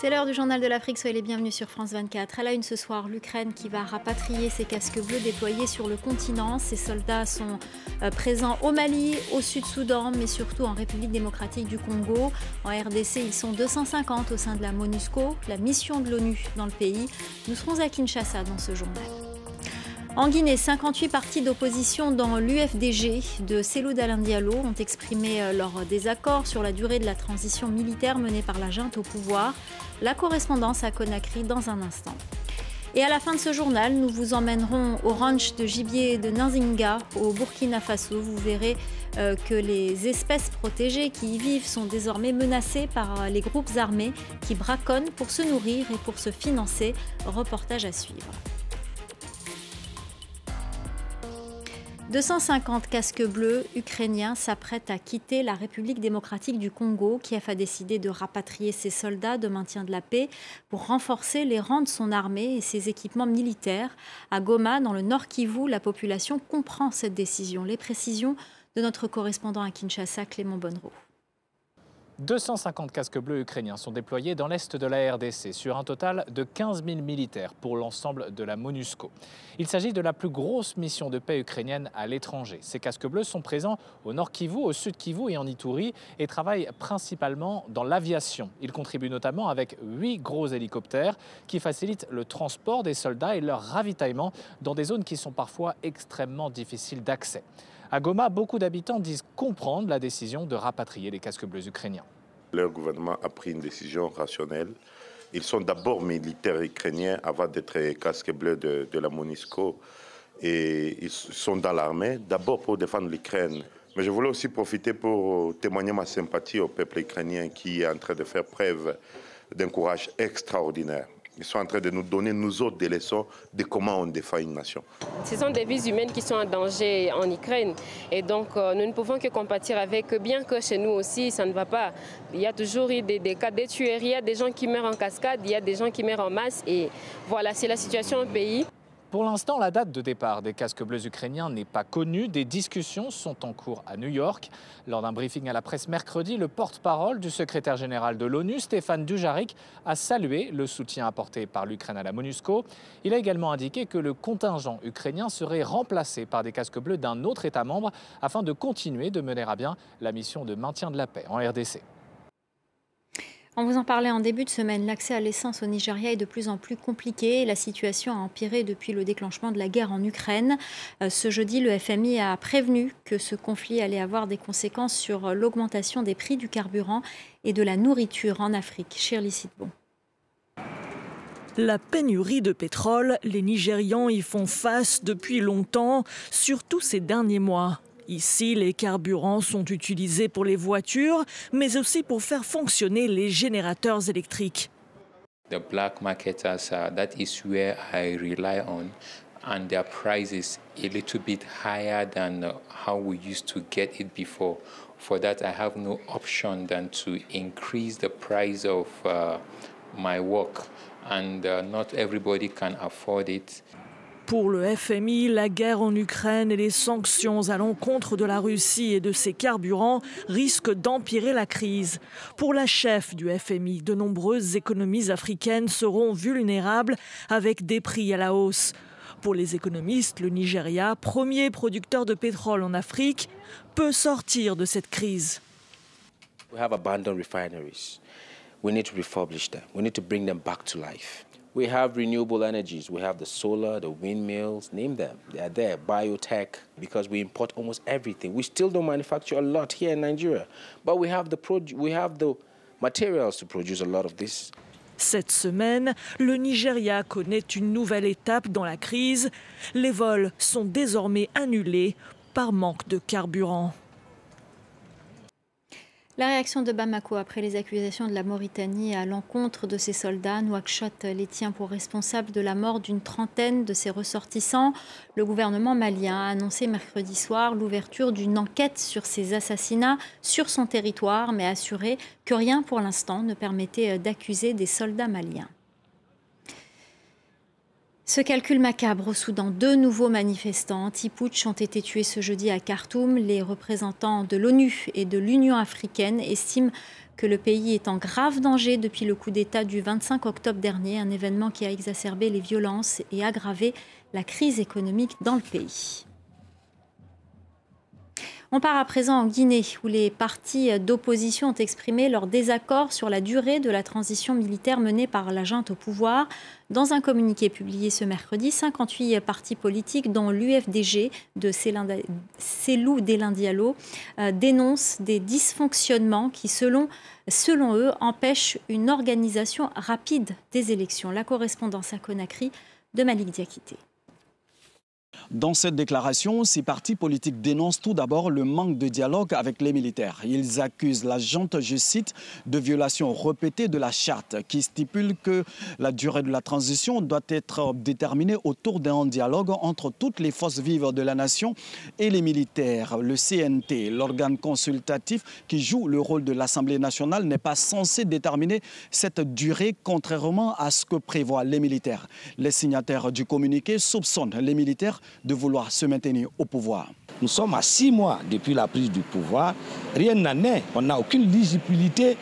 C'est l'heure du journal de l'Afrique, soyez les bienvenus sur France 24. À la une ce soir, l'Ukraine qui va rapatrier ses casques bleus déployés sur le continent. Ces soldats sont euh, présents au Mali, au Sud-Soudan, mais surtout en République démocratique du Congo. En RDC, ils sont 250 au sein de la MONUSCO, la mission de l'ONU dans le pays. Nous serons à Kinshasa dans ce journal. En Guinée, 58 partis d'opposition dans l'UFDG de Dalin Diallo ont exprimé euh, leur désaccord sur la durée de la transition militaire menée par la junte au pouvoir. La correspondance à Conakry dans un instant. Et à la fin de ce journal, nous vous emmènerons au ranch de gibier de Nzinga, au Burkina Faso. Vous verrez euh, que les espèces protégées qui y vivent sont désormais menacées par euh, les groupes armés qui braconnent pour se nourrir et pour se financer. Reportage à suivre. 250 casques bleus ukrainiens s'apprêtent à quitter la République démocratique du Congo. Kiev a décidé de rapatrier ses soldats de maintien de la paix pour renforcer les rangs de son armée et ses équipements militaires. À Goma, dans le nord Kivu, la population comprend cette décision. Les précisions de notre correspondant à Kinshasa, Clément Bonnereau. 250 casques bleus ukrainiens sont déployés dans l'est de la RDC sur un total de 15 000 militaires pour l'ensemble de la MONUSCO. Il s'agit de la plus grosse mission de paix ukrainienne à l'étranger. Ces casques bleus sont présents au nord Kivu, au sud Kivu et en Ituri et travaillent principalement dans l'aviation. Ils contribuent notamment avec huit gros hélicoptères qui facilitent le transport des soldats et leur ravitaillement dans des zones qui sont parfois extrêmement difficiles d'accès. À Goma, beaucoup d'habitants disent comprendre la décision de rapatrier les casques bleus ukrainiens. Leur gouvernement a pris une décision rationnelle. Ils sont d'abord militaires ukrainiens avant d'être casques bleus de, la MONUSCO. Et ils sont dans l'armée, d'abord pour défendre l'Ukraine. Mais je voulais aussi profiter pour témoigner ma sympathie au peuple ukrainien qui est en train de faire preuve d'un courage extraordinaire. Ils sont en train de nous donner, nous autres, des leçons de comment on défend une nation. Ce sont des vies humaines qui sont en danger en Ukraine. Et donc, euh, nous ne pouvons que compatir avec eux, bien que chez nous aussi, ça ne va pas. Il y a toujours eu des, cas de tueries, il y a des gens qui meurent en cascade, il y a des gens qui meurent en masse. Et voilà, c'est la situation au pays. Pour l'instant, la date de départ des casques bleus ukrainiens n'est pas connue. Des discussions sont en cours à New York. Lors d'un briefing à la presse mercredi, le porte-parole du secrétaire général de l'ONU, Stéphane Dujarric, a salué le soutien apporté par l'Ukraine à la MONUSCO. Il a également indiqué que le contingent ukrainien serait remplacé par des casques bleus d'un autre État membre afin de continuer de mener à bien la mission de maintien de la paix en RDC. On vous en parlait en début de semaine, l'accès à l'essence au Nigeria est de plus en plus compliqué. La situation a empiré depuis le déclenchement de la guerre en Ukraine. Euh, ce jeudi, le FMI a prévenu que ce conflit allait avoir des conséquences sur l'augmentation des prix du carburant et de la nourriture en Afrique. Shirley Sidbon. La pénurie de pétrole, les Nigérians y font face depuis longtemps, surtout ces derniers mois. Ici, les carburants sont utilisés pour les voitures, mais aussi pour faire fonctionner les générateurs électriques. The black marketers, uh, that is where I rely on, and their price is a little bit higher than uh, how we used to get it before. For that, I have no option than to increase the price of uh, my work, and uh, not everybody can afford it. Pour le FMI, la guerre en Ukraine et les sanctions à l'encontre de la Russie et de ses carburants risquent d'empirer la crise. Pour la chef du FMI, de nombreuses économies africaines seront vulnérables avec des prix à la hausse. Pour les économistes, le Nigeria, premier producteur de pétrole en Afrique, peut sortir de cette crise. We have abandoned refineries. We need to refurbish them. We need to bring them back to. We have renewable energies. We have the solar, the windmills, name them. They are there. Biotech, because we import almost everything. We still don't manufacture a lot here in Nigeria, but we have the, we have the materials to produce a lot of this. Cette semaine, le Nigeria connaît une nouvelle étape dans la crise. Les vols sont désormais annulés par manque de carburant. La réaction de Bamako après les accusations de la Mauritanie à l'encontre de ses soldats, Nouakchott les tient pour responsables de la mort d'une trentaine de ses ressortissants. Le gouvernement malien a annoncé mercredi soir l'ouverture d'une enquête sur ces assassinats sur son territoire, mais a assuré que rien pour l'instant ne permettait d'accuser des soldats maliens. Ce calcul macabre au Soudan, deux nouveaux manifestants anti-putsch ont été tués ce jeudi à Khartoum. Les représentants de l'ONU et de l'Union africaine estiment que le pays est en grave danger depuis le coup d'État du 25 octobre dernier, un événement qui a exacerbé les violences et aggravé la crise économique dans le pays. On part à présent en Guinée, où les partis d'opposition ont exprimé leur désaccord sur la durée de la transition militaire menée par la junte au pouvoir. Dans un communiqué publié ce mercredi, 58 partis politiques, dont l'UFDG de Célou Délin Diallo, euh, dénoncent des dysfonctionnements qui, selon, selon eux, empêchent une organisation rapide des élections. La correspondance à Conakry de Malik Diakité. Dans cette déclaration, ces partis politiques dénoncent tout d'abord le manque de dialogue avec les militaires. Ils accusent la junte, je cite, de violation répétée de la charte qui stipule que la durée de la transition doit être déterminée autour d'un dialogue entre toutes les forces vives de la nation et les militaires. Le CNT, l'organe consultatif qui joue le rôle de l'Assemblée nationale, n'est pas censé déterminer cette durée contrairement à ce que prévoient les militaires. Les signataires du communiqué soupçonnent les militaires de vouloir se maintenir au pouvoir. Nous sommes à six mois depuis la prise du pouvoir. Rien n'en est. On n'a aucune lisibilité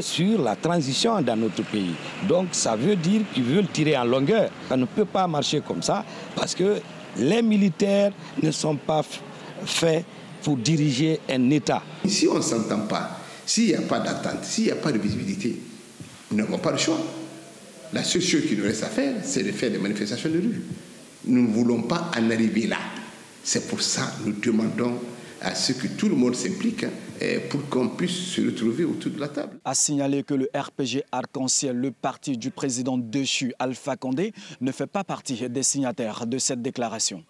sur la transition dans notre pays. Donc ça veut dire qu'ils veulent tirer en longueur. Ça ne peut pas marcher comme ça parce que les militaires ne sont pas faits pour diriger un État. Si on ne s'entend pas, s'il n'y a pas d'attente, s'il n'y a pas de visibilité, nous n'avons pas le choix. La seule chose qui nous reste à faire, c'est de faire des manifestations de rue. Nous ne voulons pas en arriver là. C'est pour ça que nous demandons à ce que tout le monde s'implique hein, pour qu'on puisse se retrouver autour de la table. A signalé que le RPG Arc-en-Ciel, le parti du président déchu Alpha Condé, ne fait pas partie des signataires de cette déclaration.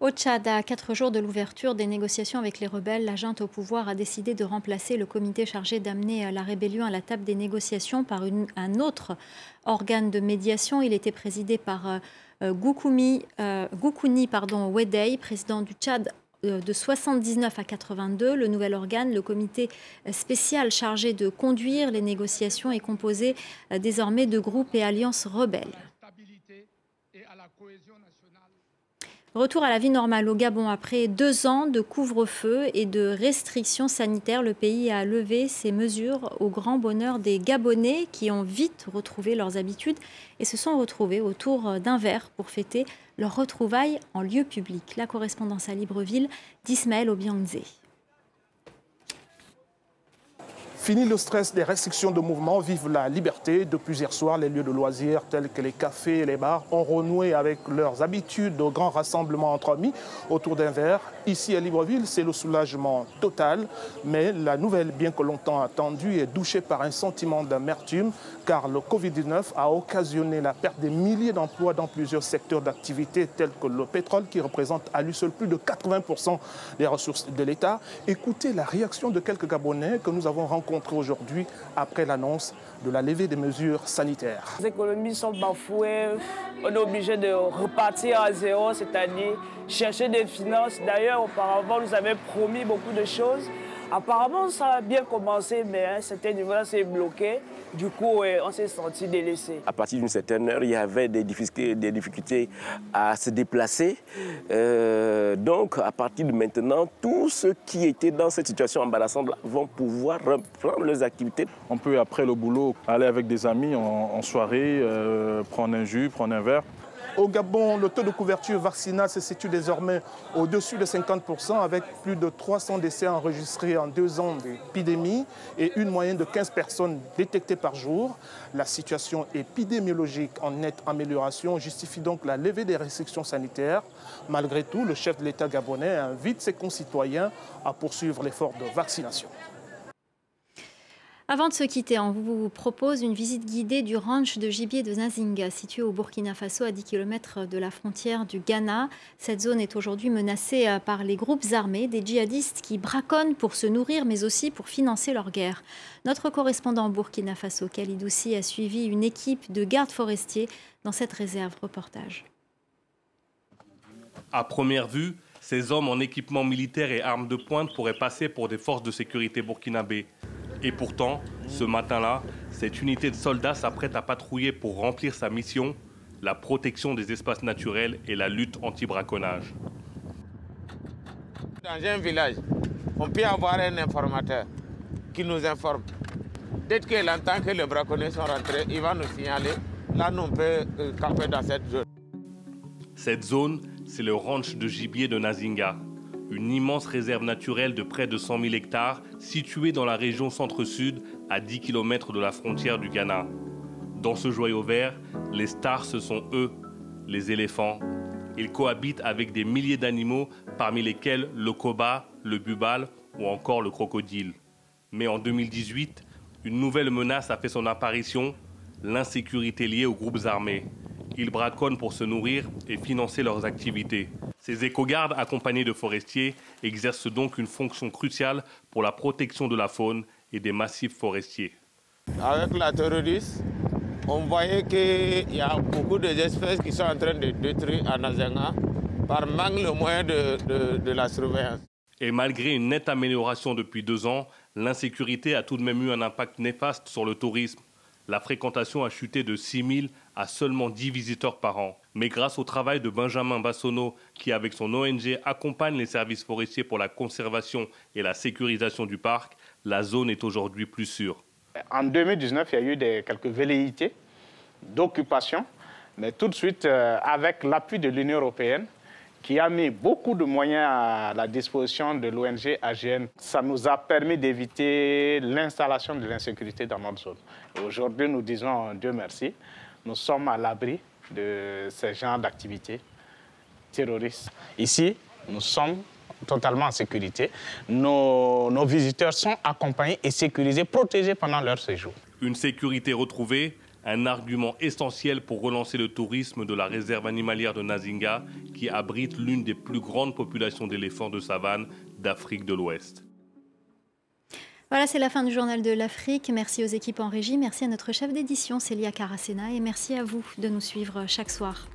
Au Tchad, à quatre jours de l'ouverture des négociations avec les rebelles, la junte au pouvoir a décidé de remplacer le comité chargé d'amener la rébellion à la table des négociations par un autre organe de médiation. Il était présidé par euh, euh, euh, Goukouni Wedei, président du Tchad de 79 à 82. Le nouvel organe, le comité spécial chargé de conduire les négociations, est composé désormais de groupes et alliances rebelles. Retour à la vie normale au Gabon. Après deux ans de couvre-feu et de restrictions sanitaires, le pays a levé ses mesures au grand bonheur des Gabonais qui ont vite retrouvé leurs habitudes et se sont retrouvés autour d'un verre pour fêter leur retrouvaille en lieu public. La correspondance à Libreville d'Ismaël Obiangze. Fini le stress des restrictions de mouvement, vive la liberté. Depuis hier soir, les lieux de loisirs tels que les cafés et les bars ont renoué avec leurs habitudes de grands rassemblements entre amis autour d'un verre. Ici à Libreville, c'est le soulagement total, mais la nouvelle, bien que longtemps attendue, est douchée par un sentiment d'amertume car le Covid-19 a occasionné la perte des milliers d'emplois dans plusieurs secteurs d'activité tels que le pétrole qui représente à lui seul plus de 80% des ressources de l'État. Écoutez la réaction de quelques Gabonais que nous avons rencontrés aujourd'hui après l'annonce de la levée des mesures sanitaires. Les économies sont bafouées, on est obligé de repartir à zéro, c'est-à-dire chercher des finances. D'ailleurs, auparavant, nous avions promis beaucoup de choses. Apparemment, ça a bien commencé, mais à un certain niveau-là, c'est bloqué. Du coup, on s'est senti délaissé. À partir d'une certaine heure, il y avait des difficultés, des difficultés à se déplacer. Euh, donc, à partir de maintenant, tous ceux qui étaient dans cette situation embarrassante vont pouvoir reprendre leurs activités. On peut, après le boulot, aller avec des amis en, soirée, euh, prendre un jus, prendre un verre. Au Gabon, le taux de couverture vaccinale se situe désormais au-dessus de 50% avec plus de 300 décès enregistrés en deux ans d'épidémie et une moyenne de 15 personnes détectées par jour. La situation épidémiologique en nette amélioration justifie donc la levée des restrictions sanitaires. Malgré tout, le chef de l'État gabonais invite ses concitoyens à poursuivre l'effort de vaccination. Avant de se quitter, on vous propose une visite guidée du ranch de gibier de Nazinga, situé au Burkina Faso, à 10 km de la frontière du Ghana. Cette zone est aujourd'hui menacée euh, par les groupes armés, des djihadistes qui braconnent pour se nourrir, mais aussi pour financer leur guerre. Notre correspondant au Burkina Faso, Khalid a suivi une équipe de gardes forestiers dans cette réserve. Reportage. À première vue, ces hommes en équipement militaire et armes de pointe pourraient passer pour des forces de sécurité burkinabées. Et pourtant, ce matin-là, cette unité de soldats s'apprête à patrouiller pour remplir sa mission, la protection des espaces naturels et la lutte anti-braconnage. Dans un village, on peut avoir un informateur qui nous informe. Dès qu'il entend que les braconniers sont rentrés, il va nous signaler. Là, nous, on peut euh, camper dans cette zone. Cette zone, c'est le ranch de gibier de Nazinga, une immense réserve naturelle de près de 100 000 hectares située dans la région centre-sud à 10 km de la frontière du Ghana. Dans ce joyau vert, les stars, ce sont eux, les éléphants. Ils cohabitent avec des milliers d'animaux, parmi lesquels le koba, le bubal ou encore le crocodile. Mais en 2018, une nouvelle menace a fait son apparition, l'insécurité liée aux groupes armés. Ils braconnent pour se nourrir et financer leurs activités. Ces éco-gardes, accompagnés de forestiers, exercent donc une fonction cruciale pour la protection de la faune et des massifs forestiers. Avec la terroriste, on voyait qu'il y a beaucoup d'espèces qui sont en train de détruire à Nazenga par manque de moyens de, de la surveillance. Et malgré une nette amélioration depuis deux ans, l'insécurité a tout de même eu un impact néfaste sur le tourisme. La fréquentation a chuté de 6 000 à seulement 10 visiteurs par an. Mais grâce au travail de Benjamin Bassonneau, qui avec son ONG accompagne les services forestiers pour la conservation et la sécurisation du parc, la zone est aujourd'hui plus sûre. En 2019, il y a eu quelques velléités d'occupation, mais tout de suite, euh, avec l'appui de l'Union européenne, qui a mis beaucoup de moyens à la disposition de l'ONG AGN. Ça nous a permis d'éviter l'installation de l'insécurité dans notre zone. Aujourd'hui, nous disons Dieu merci, nous sommes à l'abri de ce genre d'activités terroristes. Ici, nous sommes totalement en sécurité. Nos, nos visiteurs sont accompagnés et sécurisés, protégés pendant leur séjour. Une sécurité retrouvée, un argument essentiel pour relancer le tourisme de la réserve animalière de Nazinga, qui abrite l'une des plus grandes populations d'éléphants de savane d'Afrique de l'Ouest. Voilà, c'est la fin du journal de l'Afrique. Merci aux équipes en régie, merci à notre chef d'édition Célia Caracena et merci à vous de nous suivre chaque soir.